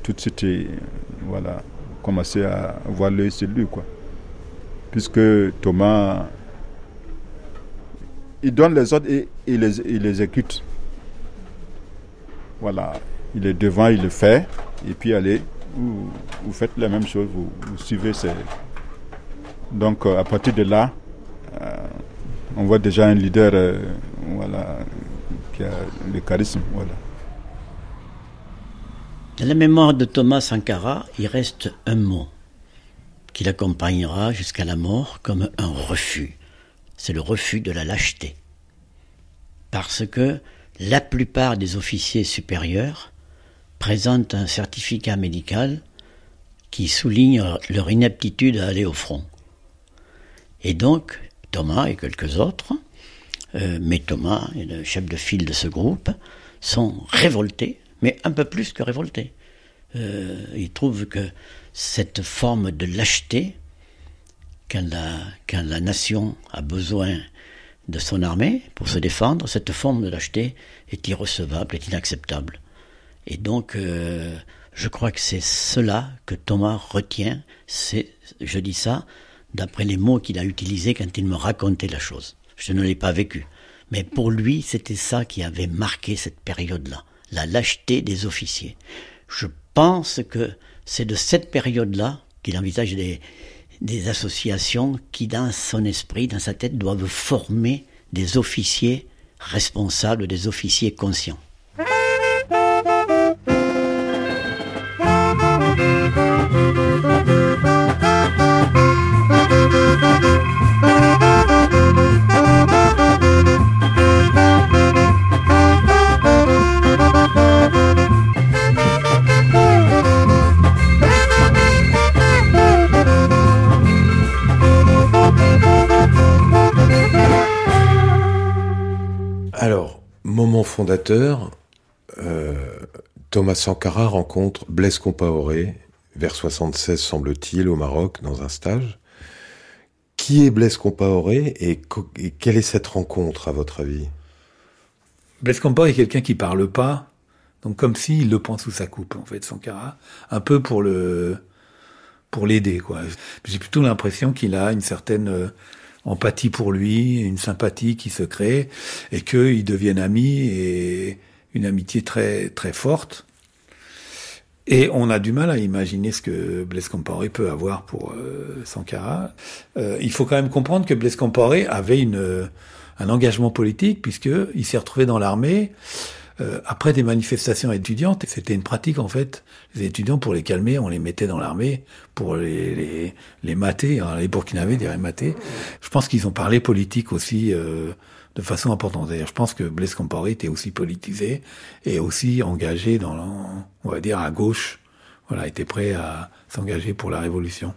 Tout de suite, voilà, commençait à voir l'œil sur lui, quoi. Puisque Thomas, il donne les ordres et il les, exécute. Voilà, il est devant, il le fait, et puis allez, vous, faites la même chose, vous, suivez ces... Donc euh, à partir de là, euh, on voit déjà un leader euh, voilà, qui a le charisme. Voilà. Dans la mémoire de Thomas Sankara, il reste un mot qui l'accompagnera jusqu'à la mort comme un refus. C'est le refus de la lâcheté. Parce que la plupart des officiers supérieurs présentent un certificat médical qui souligne leur inaptitude à aller au front. Et donc, Thomas et quelques autres, euh, mais Thomas et le chef de file de ce groupe, sont révoltés, mais un peu plus que révoltés. Euh, ils trouvent que cette forme de lâcheté, quand quand la nation a besoin de son armée pour se défendre, cette forme de lâcheté est irrecevable, est inacceptable. Et donc, euh, je crois que c'est cela que Thomas retient. C'est, je dis ça d'après les mots qu'il a utilisés quand il me racontait la chose. Je ne l'ai pas vécu. Mais pour lui, c'était ça qui avait marqué cette période-là. La lâcheté des officiers. Je pense que c'est de cette période-là qu'il envisage des, des associations qui, dans son esprit, dans sa tête, doivent former des officiers responsables, des officiers conscients. Fondateur, euh, Thomas Sankara rencontre Blaise Compaoré, vers 76 semble-t-il, au Maroc, dans un stage. Qui est Blaise Compaoré et, quelle est cette rencontre, à votre avis? Blaise Compaoré est quelqu'un qui parle pas, donc comme s'il le prend sous sa coupe, en fait, Sankara, un peu pour le pour l'aider, quoi. J'ai plutôt l'impression qu'il a une certaine euh, empathie pour lui, une sympathie qui se crée, et qu'ils deviennent amis et une amitié très très forte. Et on a du mal à imaginer ce que Blaise Compaoré peut avoir pour euh, Sankara. Euh, il faut quand même comprendre que Blaise Compaoré avait une, un engagement politique puisqu'il s'est retrouvé dans l'armée euh, après des manifestations étudiantes. C'était une pratique en fait. Les étudiants, pour les calmer, on les mettait dans l'armée pour les, les, les mater. Hein, les Burkinabés diraient mater. Je pense qu'ils ont parlé politique aussi de façon importante. D'ailleurs, je pense que Blaise Compaoré était aussi politisé et aussi engagé dans, on va dire, à gauche. Voilà, était prêt à s'engager pour la révolution.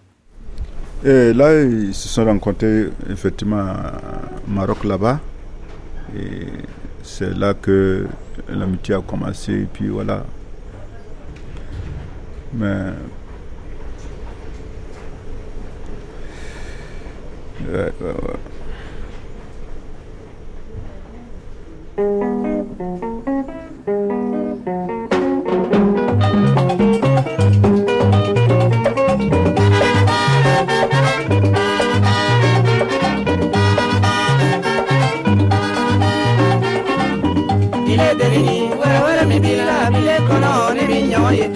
Et là, ils se sont rencontrés effectivement à Maroc là-bas. Et c'est là que l'amitié a commencé. Et puis voilà. Mais. Ye.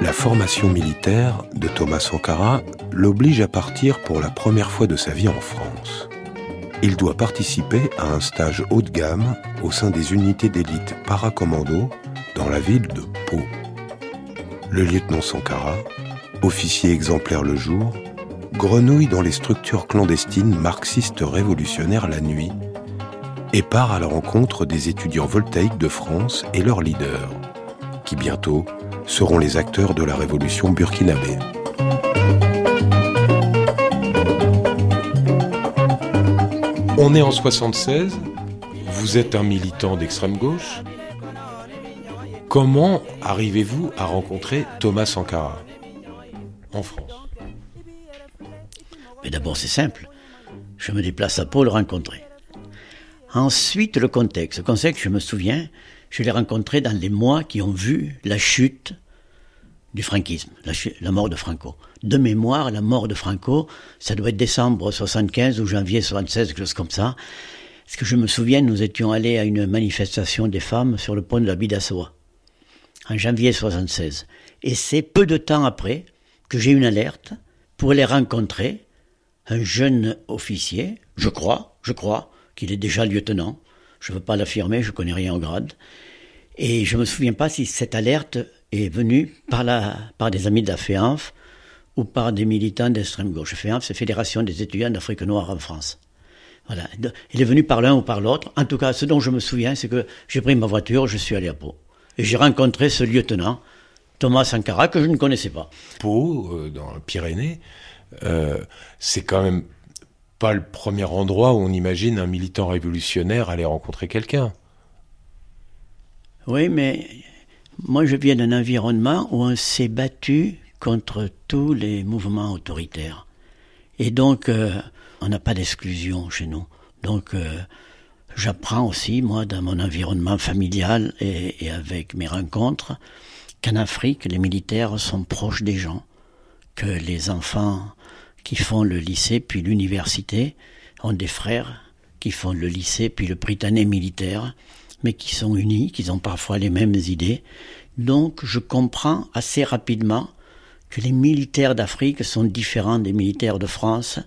La formation militaire de Thomas Sankara l'oblige à partir pour la première fois de sa vie en France il doit participer à un stage haut de gamme au sein des unités d'élite paracommando dans la ville de Pau. Le lieutenant Sankara, officier exemplaire le jour, grenouille dans les structures clandestines marxistes révolutionnaires la nuit et part à la rencontre des étudiants voltaïques de France et leurs leaders, qui bientôt seront les acteurs de la révolution burkinabé. On est en 76, vous êtes un militant d'extrême gauche. Comment arrivez-vous à rencontrer Thomas Sankara en France? Mais d'abord c'est simple, je me déplace à Pau le rencontrer. Ensuite le contexte. Le contexte, je me souviens, je l'ai rencontré dans les mois qui ont vu la chute du franquisme, la, mort de Franco. De mémoire, la mort de Franco, ça doit être décembre 75 ou janvier 76, quelque chose comme ça. Parce que je me souviens, nous étions allés à une manifestation des femmes sur le pont de la Bidassoa, en janvier 76. Et c'est peu de temps après que j'ai une alerte pour les rencontrer, un jeune officier, je crois, je crois, qu'il est déjà lieutenant. Je ne veux pas l'affirmer, je connais rien au grade. Et je me souviens pas si cette alerte est venu par, la, par des amis de la FEANF ou par des militants d'extrême gauche. FEANF, c'est Fédération des étudiants d'Afrique noire en France. Voilà. Il est venu par l'un ou par l'autre. En tout cas, ce dont je me souviens, c'est que j'ai pris ma voiture, je suis allé à Pau. Et j'ai rencontré ce lieutenant, Thomas Sankara, que je ne connaissais pas. Pau, euh, dans le Pyrénées, euh, c'est quand même pas le premier endroit où on imagine un militant révolutionnaire aller rencontrer quelqu'un. Oui, mais moi, je viens d'un environnement où on s'est battu contre tous les mouvements autoritaires. Et donc, euh, on n'a pas d'exclusion chez nous. Donc, euh, j'apprends aussi, moi, dans mon environnement familial et, et avec mes rencontres, qu'en Afrique, les militaires sont proches des gens, que les enfants qui font le lycée puis l'université ont des frères qui font le lycée puis le Britannique militaire, mais qui sont unis, qui ont parfois les mêmes idées. Donc je comprends assez rapidement que les militaires d'Afrique sont différents des militaires de France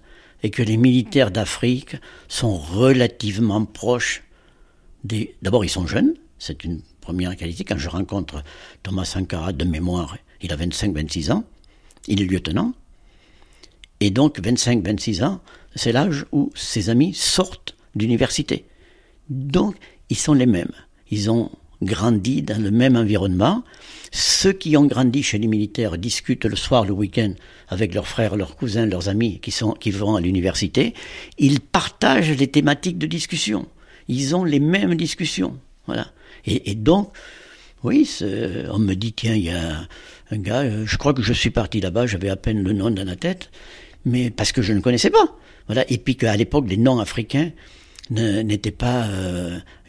et que les militaires d'Afrique sont relativement proches des... D'abord, ils sont jeunes, c'est une première qualité. Quand je rencontre Thomas Sankara de mémoire, il a 25-26 ans, il est lieutenant. Et donc, 25-26 ans, c'est l'âge où ses amis sortent d'université. Donc, ils sont les mêmes. Ils ont grandi dans le même environnement. Ceux qui ont grandi chez les militaires discutent le soir, le week-end, avec leurs frères, leurs cousins, leurs amis qui, sont, qui vont à l'université. Ils partagent les thématiques de discussion. Ils ont les mêmes discussions. Voilà. Et, donc, oui, on me dit, tiens, il y a un gars, euh, je crois que je suis parti là-bas, j'avais à peine le nom dans la tête, mais parce que je ne connaissais pas. Voilà. Et puis qu'à l'époque, les noms africains, n'était pas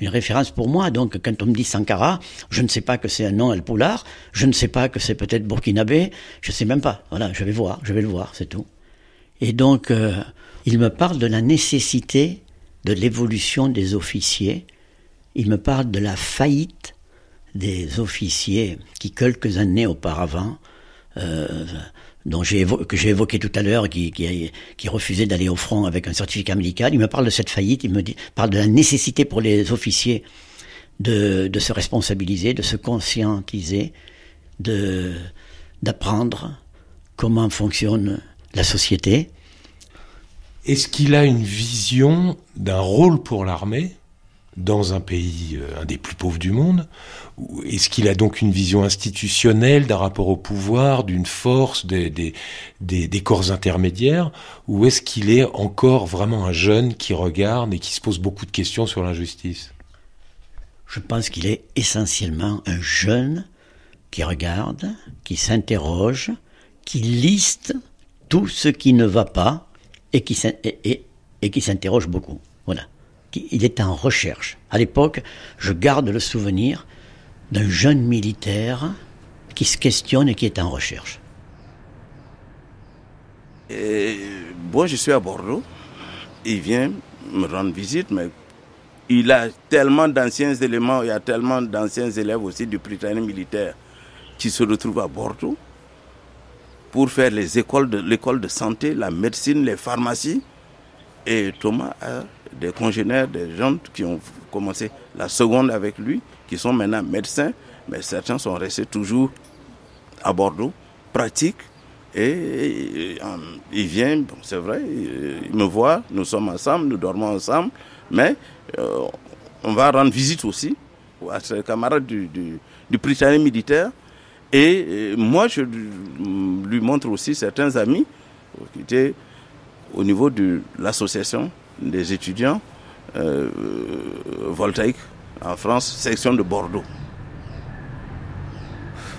une référence pour moi. Donc, quand on me dit Sankara, je ne sais pas que c'est un nom El Poulard, je ne sais pas que c'est peut-être burkinabé, je sais même pas. Voilà, je vais voir, je vais le voir, c'est tout. Et donc, il me parle de la nécessité de l'évolution des officiers. Il me parle de la faillite des officiers qui, quelques années auparavant, euh, dont que j'ai évoqué tout à l'heure, qui, refusaient d'aller au front avec un certificat médical. Il me parle de cette faillite, il me parle de la nécessité pour les officiers de, de se responsabiliser, de se conscientiser, d'apprendre comment fonctionne la société. Est-ce qu'il a une vision d'un rôle pour l'armée? Dans un pays, euh, un des plus pauvres du monde Est-ce qu'il a donc une vision institutionnelle d'un rapport au pouvoir, d'une force, des, des, des, corps intermédiaires Ou est-ce qu'il est encore vraiment un jeune qui regarde et qui se pose beaucoup de questions sur l'injustice? Je pense qu'il est essentiellement un jeune qui regarde, qui s'interroge, qui liste tout ce qui ne va pas et qui, et, et qui s'interroge beaucoup. Voilà il est en recherche. À l'époque, je garde le souvenir d'un jeune militaire qui se questionne et qui est en recherche. moi, je suis à Bordeaux. Il vient me rendre visite, mais il a tellement d'anciens éléments, il y a tellement d'anciens élèves aussi du Britannique militaire qui se retrouvent à Bordeaux pour faire les écoles de l'école de santé, la médecine, les pharmacies. Et Thomas des congénères, des gens qui ont commencé la seconde avec lui, qui sont maintenant médecins, mais certains sont restés toujours à Bordeaux, pratiques. Et, il vient, c'est vrai, il me voit, nous sommes ensemble, nous dormons ensemble, mais euh, on va rendre visite aussi à ses camarades du, du, du militaire. Et, moi, je lui montre aussi certains amis qui étaient au niveau de l'association des étudiants euh, voltaïques en France, section de Bordeaux.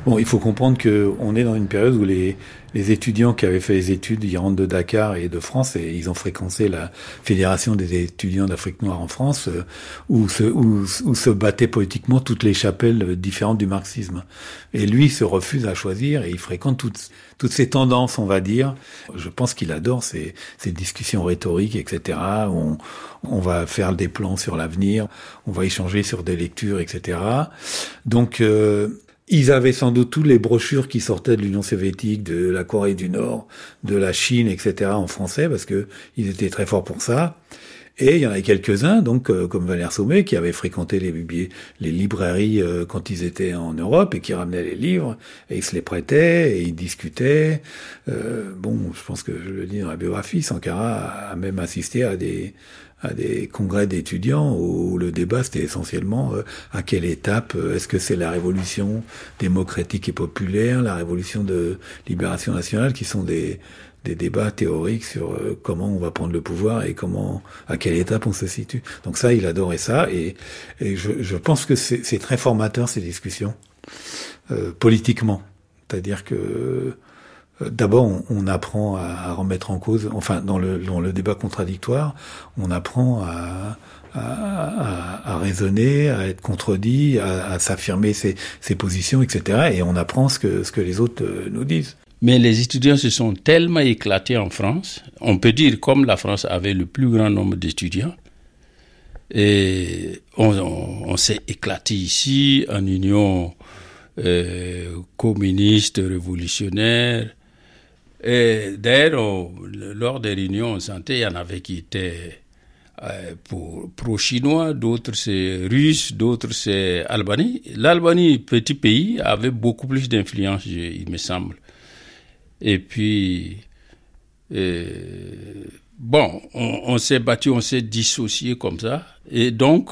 Bon, il faut comprendre qu'on est dans une période où les, les étudiants qui avaient fait les études, ils rentrent de Dakar et de France et ils ont fréquenté la Fédération des étudiants d'Afrique noire en France, euh, où se, où, se battaient politiquement toutes les chapelles différentes du marxisme. Et lui se refuse à choisir et il fréquente toutes, toutes ces tendances, on va dire. Je pense qu'il adore ces, ces discussions rhétoriques, etc. On, on va faire des plans sur l'avenir, on va échanger sur des lectures, etc. Donc, euh, ils avaient sans doute tous les brochures qui sortaient de l'Union soviétique, de la Corée du Nord, de la Chine, etc. en français parce que ils étaient très forts pour ça. Et il y en avait quelques-uns, donc euh, comme Valère Sommet, qui avaient fréquenté les, les librairies euh, quand ils étaient en Europe et qui ramenaient les livres et ils se les prêtaient et ils discutaient. Euh, bon, je pense que je le dis dans la biographie, Sankara a même assisté à des à des congrès d'étudiants où le débat c'était essentiellement euh, à quelle étape euh, est-ce que c'est la révolution démocratique et populaire, la révolution de libération nationale qui sont des, des débats théoriques sur euh, comment on va prendre le pouvoir et comment à quelle étape on se situe. Donc ça, il adorait ça et, et je, je pense que c'est très formateur ces discussions politiquement. C'est-à-dire que euh, d'abord, on, apprend à, remettre en cause, enfin, dans le, dans débat contradictoire, on apprend à, raisonner, à être contredit, à, s'affirmer ses, positions, etc. Et on apprend ce que, les autres euh, nous disent. Mais les étudiants se sont tellement éclatés en France, on peut dire comme la France avait le plus grand nombre d'étudiants, et on, on, s'est éclaté ici en union euh, communiste, révolutionnaire, et d'ailleurs, lors des réunions on sentait, il y en avait qui étaient euh, pour pro-chinois, d'autres c'est russe, d'autres c'est Albanie. L'Albanie, petit pays, avait beaucoup plus d'influence, il me semble. Et puis, euh, bon, on, on s'est battu, on s'est dissocié comme ça. Et donc,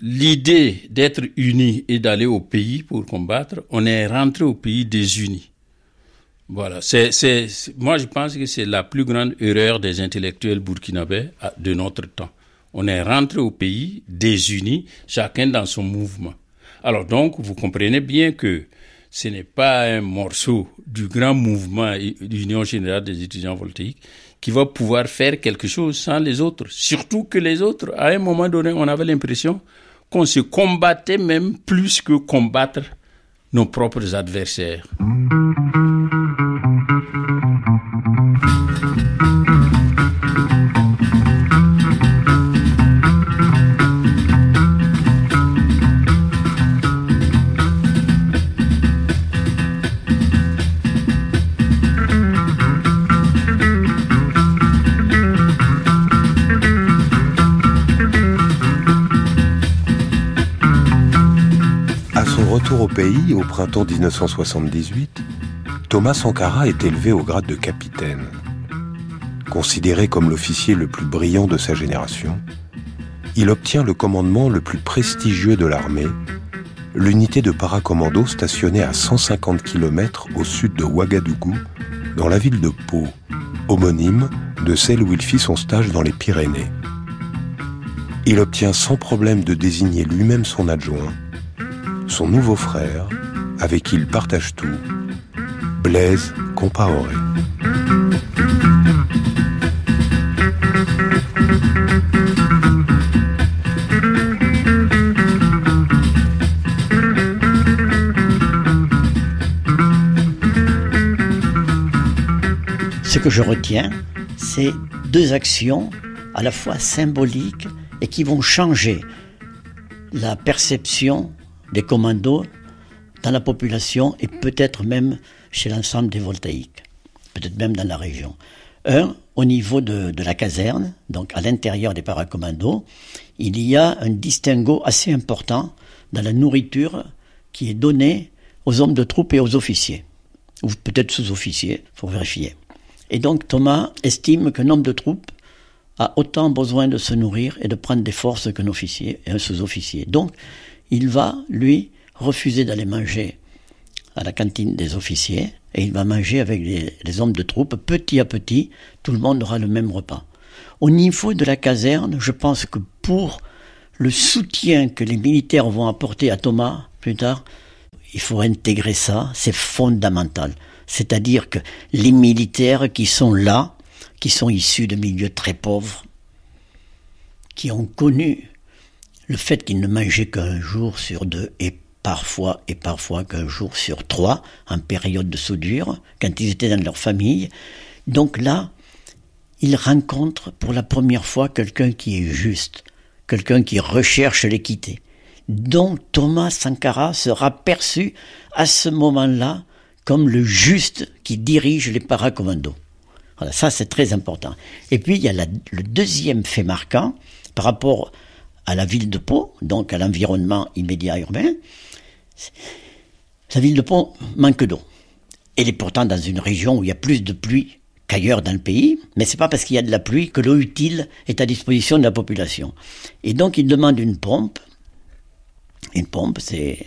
l'idée d'être unis et d'aller au pays pour combattre, on est rentré au pays désunis. Voilà, c'est, c'est, moi je pense que c'est la plus grande erreur des intellectuels burkinabés de notre temps. On est rentré au pays désunis, chacun dans son mouvement. Alors donc, vous comprenez bien que ce n'est pas un morceau du grand mouvement d'Union générale des étudiants voltaïques qui va pouvoir faire quelque chose sans les autres. Surtout que les autres, à un moment donné, on avait l'impression qu'on se combattait même plus que combattre nos propres adversaires. Au printemps 1978, Thomas Sankara est élevé au grade de capitaine. Considéré comme l'officier le plus brillant de sa génération, il obtient le commandement le plus prestigieux de l'armée, l'unité de paracommando stationnée à 150 km au sud de Ouagadougou, dans la ville de Pau, homonyme de celle où il fit son stage dans les Pyrénées. Il obtient sans problème de désigner lui-même son adjoint son nouveau frère, avec qui il partage tout, Blaise Compaoré. Ce que je retiens, c'est deux actions à la fois symboliques et qui vont changer la perception des commandos dans la population et peut-être même chez l'ensemble des voltaïques, peut-être même dans la région. Un, au niveau de, la caserne, donc à l'intérieur des paracommandos, il y a un distinguo assez important dans la nourriture qui est donnée aux hommes de troupes et aux officiers, ou peut-être sous-officiers, il faut vérifier. Et donc Thomas estime qu'un homme de troupe a autant besoin de se nourrir et de prendre des forces qu'un officier et un sous-officier. Donc il va, lui, refuser d'aller manger à la cantine des officiers et il va manger avec les, hommes de troupe. Petit à petit, tout le monde aura le même repas. Au niveau de la caserne, je pense que pour le soutien que les militaires vont apporter à Thomas plus tard, il faut intégrer ça, c'est fondamental. C'est-à-dire que les militaires qui sont là, qui sont issus de milieux très pauvres, qui ont connu le fait qu'ils ne mangeaient qu'un jour sur deux et parfois et parfois qu'un jour sur trois en période de soudure, quand ils étaient dans leur famille. Donc là, ils rencontrent pour la première fois quelqu'un qui est juste, quelqu'un qui recherche l'équité. Donc Thomas Sankara sera perçu à ce moment-là comme le juste qui dirige les paracommandos. Voilà, ça c'est très important. Et puis il y a le deuxième fait marquant par rapport à la ville de Pau, donc à l'environnement immédiat urbain, la ville de Pau manque d'eau. Elle est pourtant dans une région où il y a plus de pluie qu'ailleurs dans le pays, mais c'est pas parce qu'il y a de la pluie que l'eau utile est à disposition de la population. Et donc il demande une pompe. Une pompe, c'est,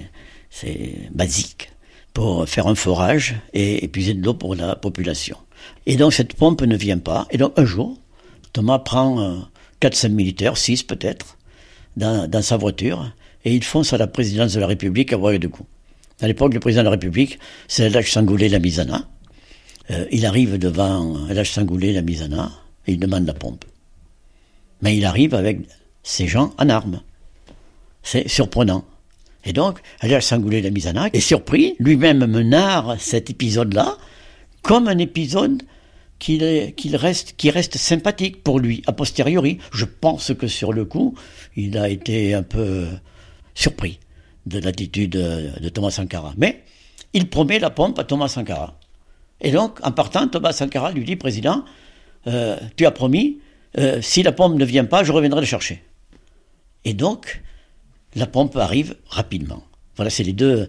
c'est basique pour faire un forage et épuiser de l'eau pour la population. Et donc cette pompe ne vient pas. Et donc un jour, Thomas prend 4-5 euh, militaires, 6 peut-être, dans, sa voiture et il fonce à la présidence de la République à Ouagadougou. À l'époque, le président de la République, c'est Elhaj Sangoulé Lamizana. Euh, il arrive devant Elhaj Sangoulé Lamizana et il demande la pompe. Mais il arrive avec ces gens en armes. C'est surprenant. Et donc, Elhaj Sangoulé Lamizana est surpris, lui-même me narre cet épisode-là comme un épisode qui reste sympathique pour lui, a posteriori. Je pense que sur le coup, il a été un peu surpris de l'attitude de Thomas Sankara. Mais il promet la pompe à Thomas Sankara. Et donc, en partant, Thomas Sankara lui dit, Président, euh, tu as promis, euh, si la pompe ne vient pas, je reviendrai le chercher. Et donc, la pompe arrive rapidement. Voilà, c'est les deux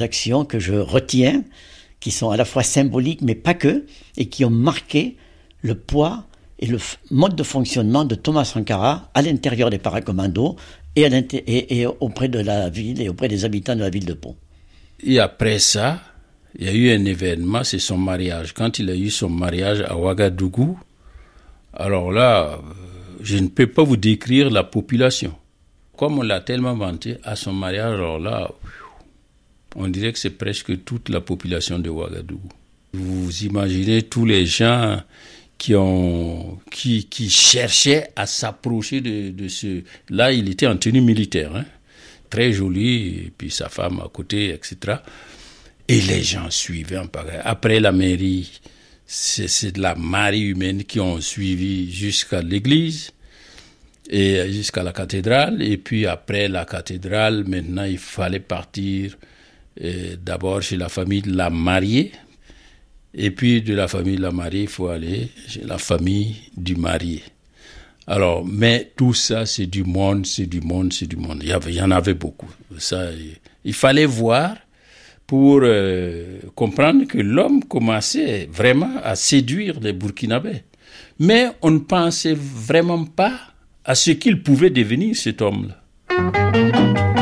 actions que je retiens qui sont à la fois symboliques, mais pas que, et qui ont marqué le poids et le mode de fonctionnement de Thomas Sankara à l'intérieur des paracommandos et, auprès de la ville et auprès des habitants de la ville de Pau. Et après ça, il y a eu un événement, c'est son mariage. Quand il a eu son mariage à Ouagadougou, alors là, je ne peux pas vous décrire la population. Comme on l'a tellement vanté à son mariage, alors là, on dirait que c'est presque toute la population de Ouagadougou. Vous imaginez tous les gens qui ont qui, qui cherchaient à s'approcher de, de, ce là il était en tenue militaire hein, très joli et puis sa femme à côté etc et les gens suivaient en après la mairie c'est de la marée humaine qui ont suivi jusqu'à l'église et jusqu'à la cathédrale. Et puis après la cathédrale maintenant il fallait partir d'abord chez la famille de la mariée et puis de la famille de la mariée, il faut aller chez la famille du marié. Alors, mais tout ça, c'est du monde, c'est du monde, c'est du monde. Il y, en avait beaucoup. Ça, il fallait voir pour euh, comprendre que l'homme commençait vraiment à séduire les Burkinabés. Mais on ne pensait vraiment pas à ce qu'il pouvait devenir cet homme-là.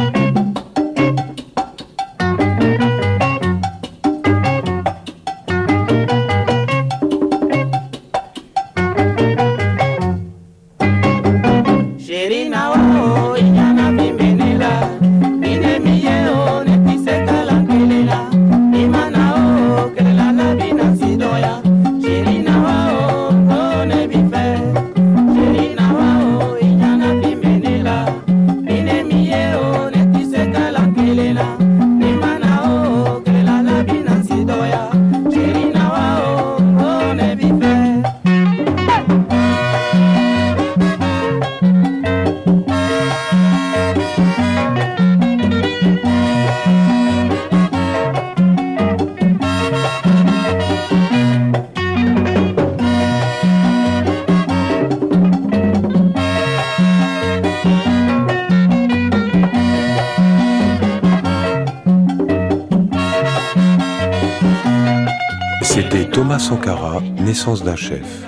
Naissance d'un chef,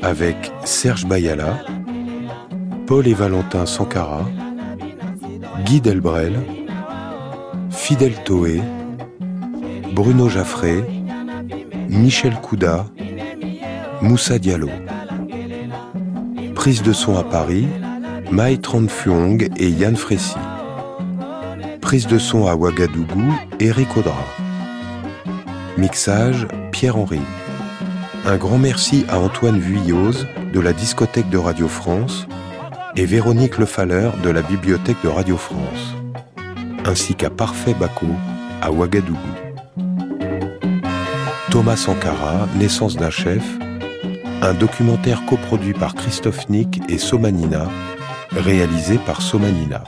avec Serge Bayala, Paul et Valentin Sankara, Guy Delbrel, Fidel Toé, Bruno Jaffré, Michel Kouda, Moussa Diallo. Prise de son à Paris, Mai Fuong et Yann Frécy. Prise de son à Ouagadougou, Eric Audra. Mixage, Pierre-Henri. Un grand merci à Antoine Vuilloz de la discothèque de Radio France et Véronique Lefalleur de la bibliothèque de Radio France, ainsi qu'à Parfait Bako à Ouagadougou. Thomas Sankara, Naissance d'un chef, un documentaire coproduit par Christophe Nick et Somanina, réalisé par Somanina.